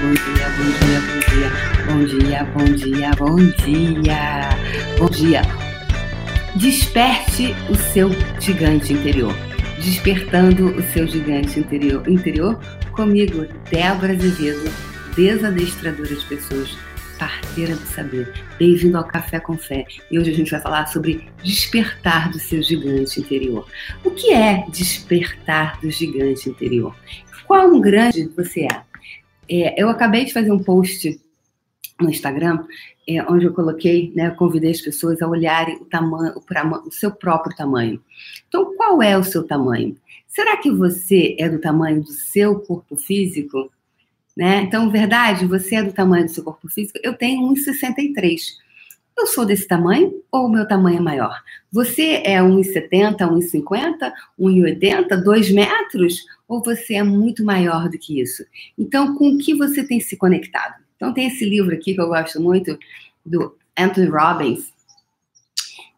bom dia, bom dia, bom dia, bom dia, bom dia, bom dia. Desperte o seu gigante interior. Despertando o seu gigante interior, interior comigo, Débora Azevedo, desadestradora de pessoas, parteira do saber. Bem-vindo ao Café com Fé. E hoje a gente vai falar sobre despertar do seu gigante interior. O que é despertar do gigante interior? Quão grande você é? É eu acabei de fazer um post no Instagram, é, onde eu coloquei, né, eu convidei as pessoas a olharem o tamanho, o, o seu próprio tamanho. Então, qual é o seu tamanho? Será que você é do tamanho do seu corpo físico? Né? Então, verdade, você é do tamanho do seu corpo físico? Eu tenho 1,63. Eu sou desse tamanho ou o meu tamanho é maior? Você é 1,70, 1,50, 1,80, 2 metros? Ou você é muito maior do que isso? Então, com o que você tem se conectado? Então, tem esse livro aqui que eu gosto muito, do Anthony Robbins,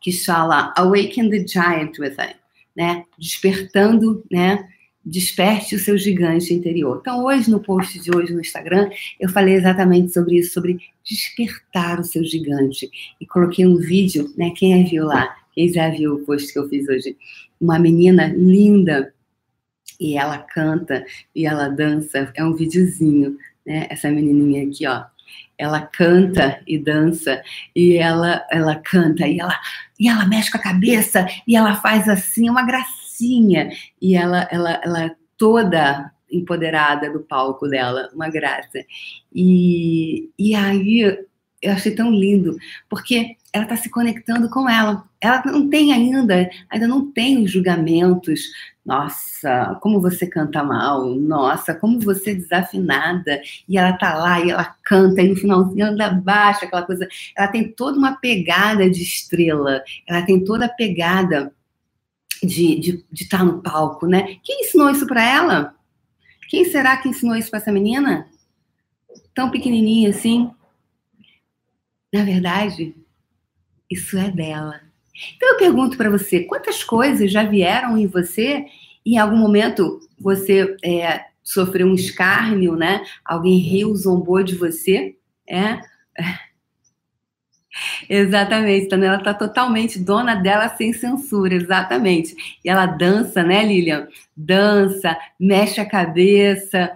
que fala Awaken the Giant Within, né? Despertando, né? Desperte o seu gigante interior. Então, hoje, no post de hoje no Instagram, eu falei exatamente sobre isso, sobre despertar o seu gigante. E coloquei um vídeo, né? Quem viu lá? Quem já viu o post que eu fiz hoje? Uma menina linda, e ela canta, e ela dança. É um videozinho, né? Essa menininha aqui, ó. Ela canta e dança, e ela, ela canta, e ela, e ela mexe com a cabeça, e ela faz assim, uma gracinha e ela, ela, ela é toda empoderada do palco dela, uma graça. E, e aí eu achei tão lindo, porque ela está se conectando com ela. Ela não tem ainda, ainda não tem os julgamentos. Nossa, como você canta mal. Nossa, como você é desafinada. E ela tá lá e ela canta e no finalzinho ela baixa aquela coisa. Ela tem toda uma pegada de estrela. Ela tem toda a pegada de, de, de estar no palco, né? Quem ensinou isso para ela? Quem será que ensinou isso para essa menina? Tão pequenininha assim. Na verdade, isso é dela. Então eu pergunto para você, quantas coisas já vieram em você e em algum momento você é, sofreu um escárnio, né? Alguém riu, zombou de você, é? Exatamente, então ela está totalmente dona dela sem censura, exatamente. E ela dança, né, Lilian? Dança, mexe a cabeça.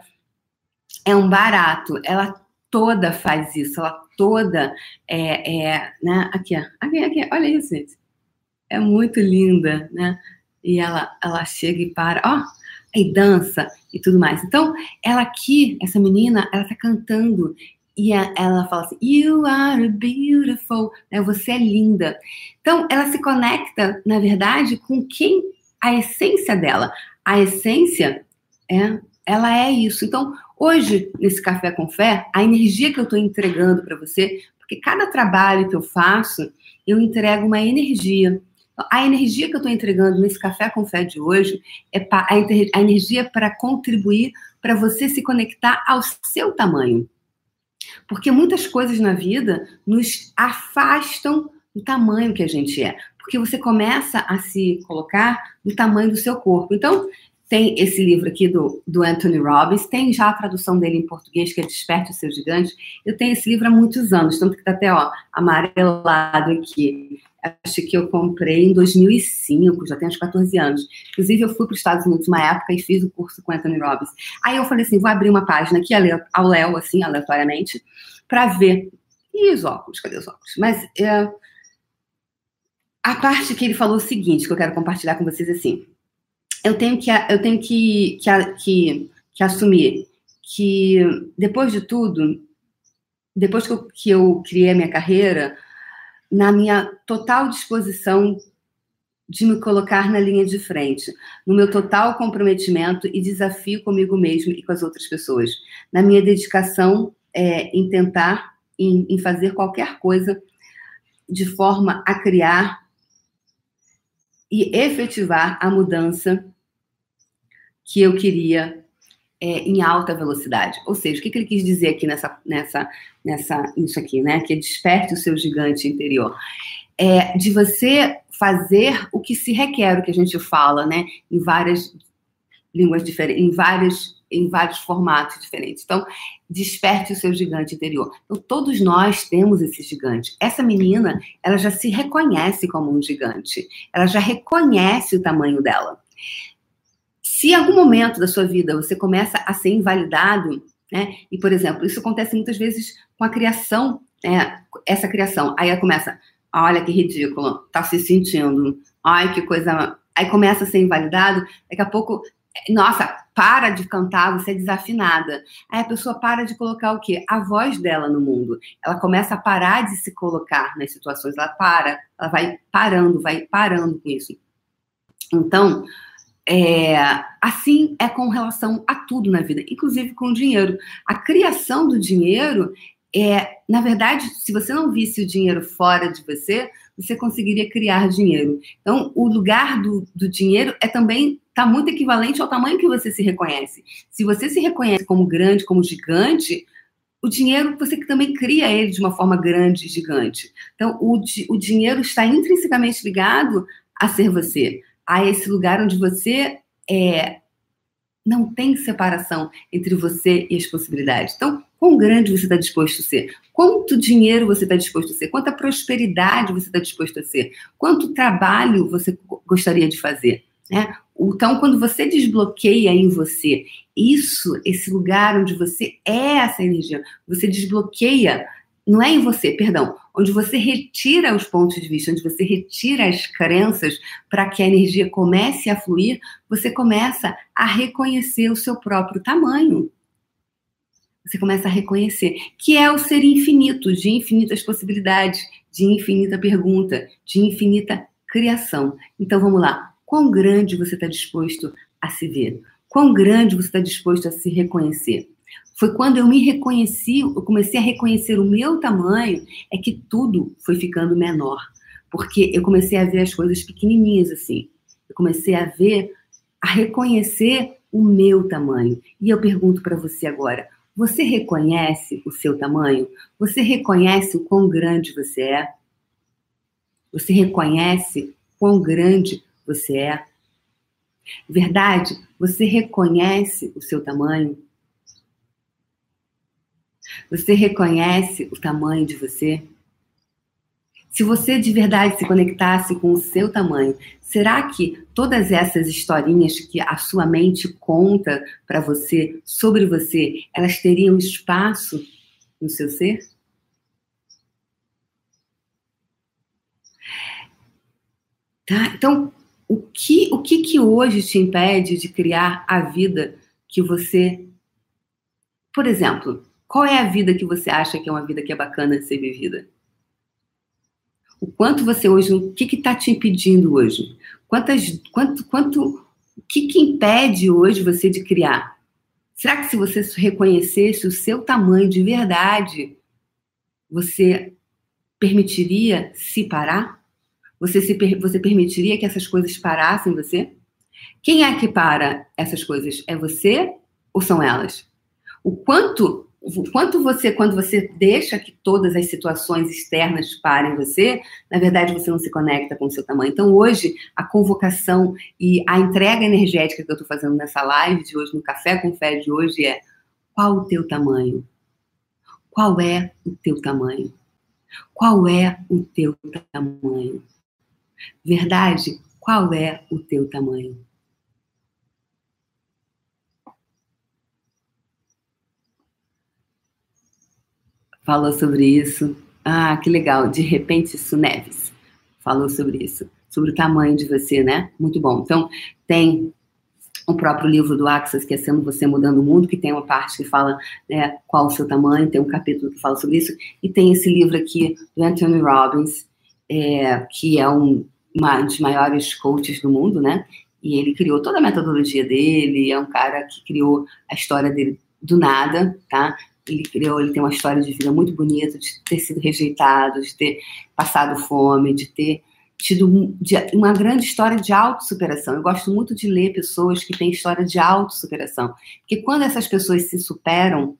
É um barato. Ela toda faz isso, ela toda é, é né? Aqui, ó. aqui, aqui, olha isso, gente. É muito linda, né? E ela, ela chega e para, ó, e dança e tudo mais. Então, ela aqui, essa menina, ela tá cantando e ela fala assim, You are beautiful, né? você é linda. Então, ela se conecta, na verdade, com quem a essência dela. A essência é, ela é isso. Então, hoje, nesse Café com Fé, a energia que eu estou entregando para você, porque cada trabalho que eu faço, eu entrego uma energia. A energia que eu estou entregando nesse Café com Fé de hoje é a energia para contribuir para você se conectar ao seu tamanho. Porque muitas coisas na vida nos afastam do tamanho que a gente é. Porque você começa a se colocar no tamanho do seu corpo. Então, tem esse livro aqui do, do Anthony Robbins, tem já a tradução dele em português, que é Desperte o Seu Gigante. Eu tenho esse livro há muitos anos, tanto que está até ó, amarelado aqui. Acho que eu comprei em 2005, já tem uns 14 anos. Inclusive, eu fui para os Estados Unidos uma época e fiz o curso com Anthony Robbins. Aí eu falei assim: vou abrir uma página aqui ao Léo, assim, aleatoriamente, para ver. E os óculos? Cadê os óculos? Mas é, a parte que ele falou o seguinte, que eu quero compartilhar com vocês assim. Eu tenho que, eu tenho que, que, que, que assumir que, depois de tudo, depois que eu, que eu criei a minha carreira, na minha total disposição de me colocar na linha de frente, no meu total comprometimento e desafio comigo mesmo e com as outras pessoas, na minha dedicação é, em tentar, em, em fazer qualquer coisa de forma a criar e efetivar a mudança que eu queria é, em alta velocidade. Ou seja, o que, que, ele quis dizer aqui nessa, nessa, nessa, isso aqui, né? Que desperte o seu gigante interior. É de você fazer o que se requer, o que a gente fala, né? Em várias línguas diferentes, em vários em vários formatos diferentes. Então, desperte o seu gigante interior. Então, todos nós temos esse gigante. Essa menina, ela já se reconhece como um gigante. Ela já reconhece o tamanho dela. Se em algum momento da sua vida você começa a ser invalidado, né? E, por exemplo, isso acontece muitas vezes com a criação, né? essa criação. Aí ela começa, olha que ridículo, tá se sentindo, ai que coisa. Aí começa a ser invalidado, daqui a pouco nossa, para de cantar, você é desafinada. Aí a pessoa para de colocar o quê? A voz dela no mundo. Ela começa a parar de se colocar nas situações, ela para, ela vai parando, vai parando com isso. Então, é, assim é com relação a tudo na vida, inclusive com o dinheiro. A criação do dinheiro é, na verdade, se você não visse o dinheiro fora de você, você conseguiria criar dinheiro. Então, o lugar do, do dinheiro é também está muito equivalente ao tamanho que você se reconhece. Se você se reconhece como grande, como gigante, o dinheiro você também cria ele de uma forma grande e gigante. Então, o, o dinheiro está intrinsecamente ligado a ser você, a esse lugar onde você é, não tem separação entre você e as possibilidades. Então, quão grande você está disposto a ser? Quanto dinheiro você está disposto a ser? Quanta prosperidade você está disposto a ser? Quanto trabalho você gostaria de fazer? Né? Então, quando você desbloqueia em você isso, esse lugar onde você é essa energia, você desbloqueia, não é em você, perdão, onde você retira os pontos de vista, onde você retira as crenças para que a energia comece a fluir, você começa a reconhecer o seu próprio tamanho. Você começa a reconhecer que é o ser infinito, de infinitas possibilidades, de infinita pergunta, de infinita criação. Então vamos lá. Quão grande você está disposto a se ver? Quão grande você está disposto a se reconhecer? Foi quando eu me reconheci, eu comecei a reconhecer o meu tamanho, é que tudo foi ficando menor. Porque eu comecei a ver as coisas pequenininhas assim. Eu comecei a ver, a reconhecer o meu tamanho. E eu pergunto para você agora: você reconhece o seu tamanho? Você reconhece o quão grande você é? Você reconhece quão grande você é? Verdade? Você reconhece o seu tamanho? Você reconhece o tamanho de você? Se você de verdade se conectasse com o seu tamanho, será que todas essas historinhas que a sua mente conta para você sobre você, elas teriam espaço no seu ser? Tá? Então, o que, o que que hoje te impede de criar a vida que você. Por exemplo, qual é a vida que você acha que é uma vida que é bacana de ser vivida? O quanto você hoje. O que está te impedindo hoje? Quantas, quanto, quanto, o que, que impede hoje você de criar? Será que se você reconhecesse o seu tamanho de verdade, você permitiria se parar? Você, se, você permitiria que essas coisas parassem você? Quem é que para essas coisas? É você ou são elas? O quanto, quanto você, quando você deixa que todas as situações externas parem você, na verdade você não se conecta com o seu tamanho. Então hoje a convocação e a entrega energética que eu estou fazendo nessa live de hoje, no Café com Fé de hoje é qual o teu tamanho? Qual é o teu tamanho? Qual é o teu tamanho? Verdade, qual é o teu tamanho? Falou sobre isso. Ah, que legal. De repente, isso Neves falou sobre isso. Sobre o tamanho de você, né? Muito bom. Então, tem o próprio livro do Axis, que é Sendo Você Mudando o Mundo, que tem uma parte que fala né, qual o seu tamanho, tem um capítulo que fala sobre isso, e tem esse livro aqui do Anthony Robbins, é, que é um uma dos maiores coaches do mundo, né? E ele criou toda a metodologia dele, é um cara que criou a história dele do nada, tá? Ele criou, ele tem uma história de vida muito bonita, de ter sido rejeitado, de ter passado fome, de ter tido uma grande história de autossuperação. Eu gosto muito de ler pessoas que têm história de autossuperação, porque quando essas pessoas se superam,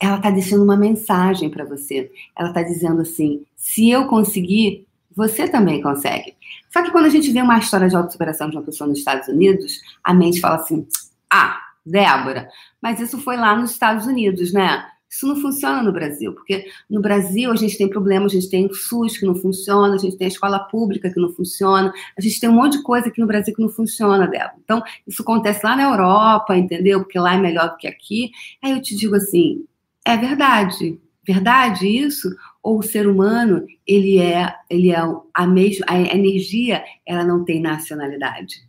ela está deixando uma mensagem para você. Ela está dizendo assim: se eu conseguir, você também consegue. Só que quando a gente vê uma história de autossuperação de uma pessoa nos Estados Unidos, a mente fala assim: ah, Débora, mas isso foi lá nos Estados Unidos, né? Isso não funciona no Brasil, porque no Brasil a gente tem problemas, a gente tem o SUS que não funciona, a gente tem a escola pública que não funciona, a gente tem um monte de coisa aqui no Brasil que não funciona, Débora. Então, isso acontece lá na Europa, entendeu? Porque lá é melhor do que aqui. Aí eu te digo assim, é verdade. Verdade isso? Ou o ser humano, ele é, ele é a mesma, a energia, ela não tem nacionalidade.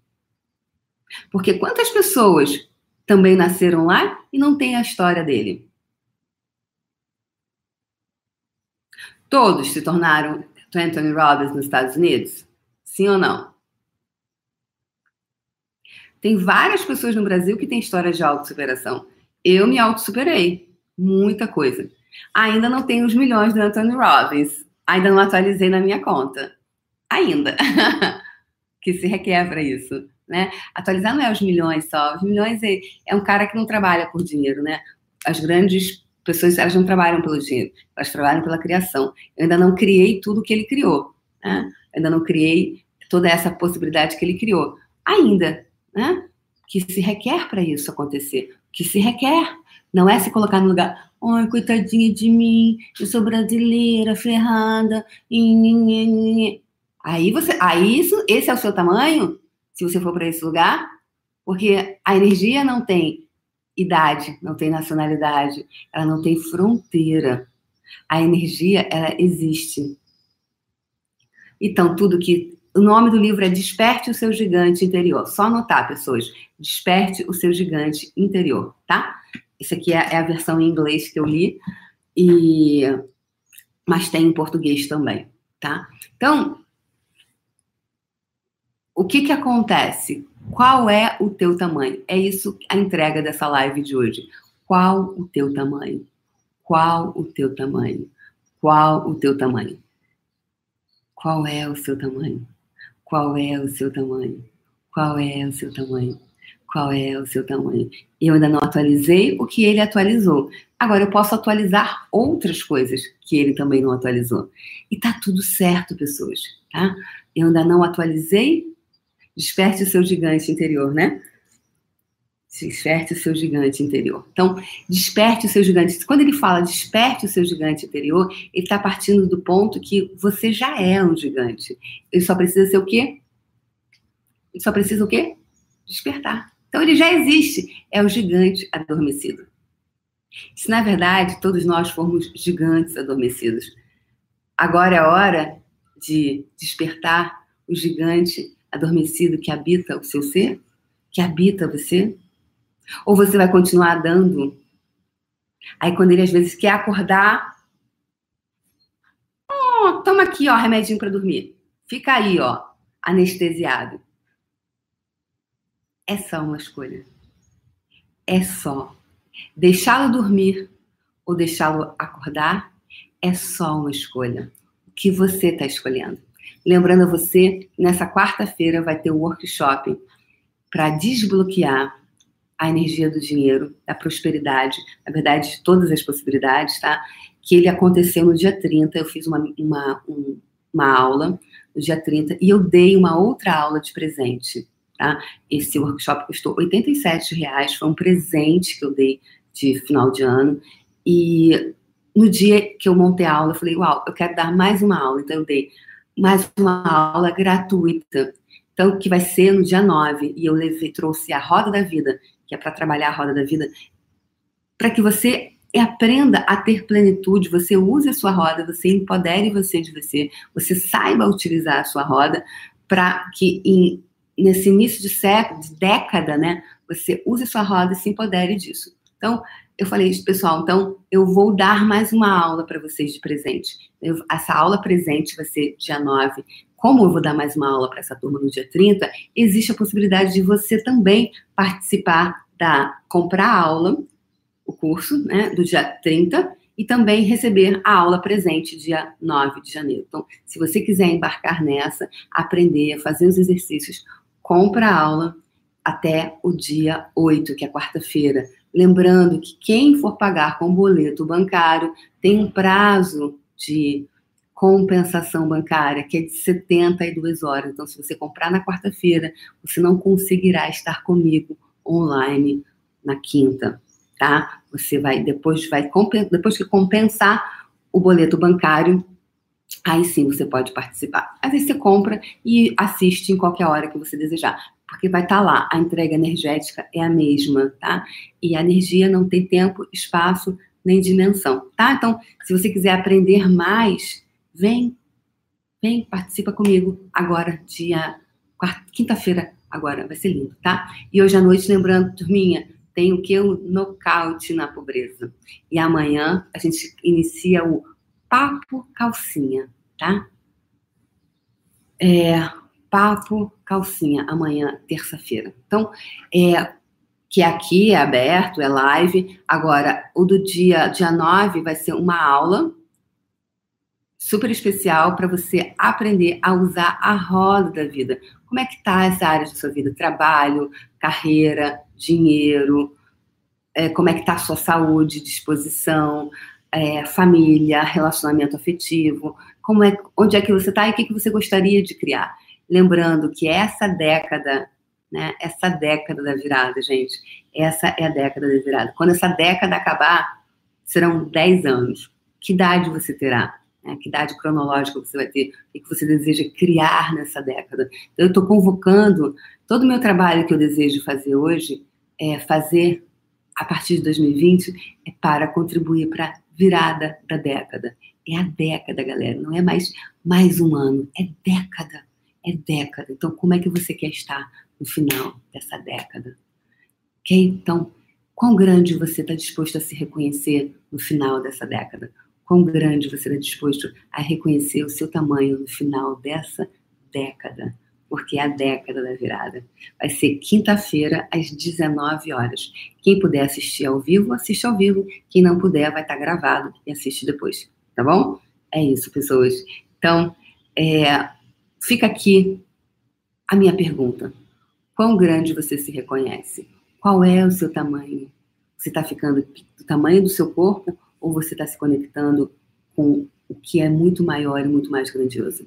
Porque quantas pessoas também nasceram lá e não têm a história dele? Todos se tornaram Anthony Robbins nos Estados Unidos? Sim ou não? Tem várias pessoas no Brasil que têm histórias de autossuperação. Eu me autossuperei. Muita coisa. Ainda não tenho os milhões do Anthony Robbins. Ainda não atualizei na minha conta. Ainda. que se requer para isso. Né? Atualizar não é os milhões só. Os milhões é, é um cara que não trabalha por dinheiro, né? As grandes pessoas, elas não trabalham pelo dinheiro, elas trabalham pela criação. Eu ainda não criei tudo que ele criou, né? Eu ainda não criei toda essa possibilidade que ele criou. Ainda, né? Que se requer para isso acontecer. Que se requer. Não é se colocar no lugar, ai, coitadinha de mim, eu sou brasileira, ferrada. Aí você, aí isso, esse é o seu tamanho? Se você for para esse lugar? Porque a energia não tem idade, não tem nacionalidade, ela não tem fronteira. A energia, ela existe. Então, tudo que. O nome do livro é Desperte o seu gigante interior. Só anotar, pessoas. Desperte o seu gigante interior, tá? Isso aqui é, é a versão em inglês que eu li, e mas tem em português também, tá? Então, o que que acontece? Qual é o teu tamanho? É isso a entrega dessa live de hoje. Qual o teu tamanho? Qual o teu tamanho? Qual o teu tamanho? Qual é o seu tamanho? Qual é o seu tamanho? Qual é o seu tamanho? Qual é o seu tamanho? Eu ainda não atualizei o que ele atualizou. Agora eu posso atualizar outras coisas que ele também não atualizou. E tá tudo certo, pessoas, tá? Eu ainda não atualizei Desperte o seu gigante interior, né? Desperte o seu gigante interior. Então, desperte o seu gigante. Quando ele fala desperte o seu gigante interior, ele está partindo do ponto que você já é um gigante. Ele só precisa ser o quê? Ele só precisa o quê? Despertar. Então, ele já existe. É o gigante adormecido. Se na verdade todos nós formos gigantes adormecidos, agora é a hora de despertar o gigante adormecido que habita o seu ser? Que habita você? Ou você vai continuar dando? Aí quando ele às vezes quer acordar, oh, toma aqui, ó, remedinho para dormir. Fica aí, ó, anestesiado. É só uma escolha. É só. Deixá-lo dormir ou deixá-lo acordar é só uma escolha. O que você está escolhendo? Lembrando a você, nessa quarta-feira vai ter um workshop para desbloquear a energia do dinheiro, da prosperidade, na verdade, de todas as possibilidades, tá? Que ele aconteceu no dia 30, eu fiz uma, uma, um, uma aula no dia 30 e eu dei uma outra aula de presente, tá? Esse workshop custou R$ reais, foi um presente que eu dei de final de ano e no dia que eu montei a aula, eu falei, uau, eu quero dar mais uma aula, então eu dei mais uma aula gratuita. Então, que vai ser no dia 9. E eu levei, trouxe a Roda da Vida, que é para trabalhar a Roda da Vida, para que você aprenda a ter plenitude, você use a sua roda, você empodere você de você, você saiba utilizar a sua roda para que em, nesse início de século, de década, né, você use a sua roda e se empodere disso. Então, eu falei, pessoal, então eu vou dar mais uma aula para vocês de presente. Eu, essa aula presente vai ser dia 9. Como eu vou dar mais uma aula para essa turma no dia 30, existe a possibilidade de você também participar da comprar a aula, o curso, né, do dia 30 e também receber a aula presente dia 9 de janeiro. Então, se você quiser embarcar nessa, aprender, fazer os exercícios, compra a aula até o dia 8, que é quarta-feira Lembrando que quem for pagar com boleto bancário tem um prazo de compensação bancária, que é de 72 horas. Então, se você comprar na quarta-feira, você não conseguirá estar comigo online na quinta, tá? Você vai depois vai depois que compensar o boleto bancário, aí sim você pode participar. Às vezes você compra e assiste em qualquer hora que você desejar, porque vai estar tá lá, a entrega energética é a mesma, tá? E a energia não tem tempo, espaço, nem dimensão, tá? Então, se você quiser aprender mais, vem, vem, participa comigo agora, dia quinta-feira, agora, vai ser lindo, tá? E hoje à noite, lembrando, turminha, tem o que? O nocaute na pobreza. E amanhã a gente inicia o Papo Calcinha, tá? É, Papo Calcinha, amanhã, terça-feira. Então, é, que aqui é aberto, é live. Agora, o do dia, dia 9 vai ser uma aula super especial para você aprender a usar a roda da vida. Como é que tá essa área de sua vida? Trabalho, carreira, dinheiro, é, como é que tá a sua saúde, disposição, é, família, relacionamento afetivo, como é, onde é que você está e o que, que você gostaria de criar. Lembrando que essa década, né, essa década da virada, gente, essa é a década da virada. Quando essa década acabar, serão 10 anos. Que idade você terá? Né? Que idade cronológica você vai ter? O que você deseja criar nessa década? Então, eu estou convocando todo o meu trabalho que eu desejo fazer hoje, é fazer a partir de 2020, é para contribuir para virada da década. É a década, galera, não é mais mais um ano, é década, é década. Então, como é que você quer estar no final dessa década? Ok? Então, quão grande você está disposto a se reconhecer no final dessa década? Quão grande você está disposto a reconhecer o seu tamanho no final dessa década? Porque é a década da virada. Vai ser quinta-feira, às 19 horas. Quem puder assistir ao vivo, assiste ao vivo. Quem não puder, vai estar gravado e assiste depois. Tá bom? É isso, pessoas. Então, é, fica aqui a minha pergunta. Quão grande você se reconhece? Qual é o seu tamanho? Você está ficando do tamanho do seu corpo ou você está se conectando com o que é muito maior e muito mais grandioso?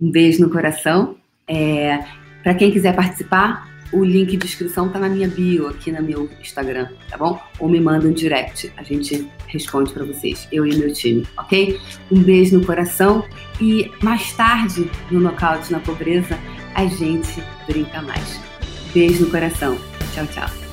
Um beijo no coração. É, para quem quiser participar, o link de inscrição tá na minha bio aqui no meu Instagram, tá bom? Ou me manda um direct, a gente responde para vocês, eu e meu time, ok? Um beijo no coração e mais tarde no Nocaute na Pobreza a gente brinca mais. Beijo no coração. Tchau, tchau.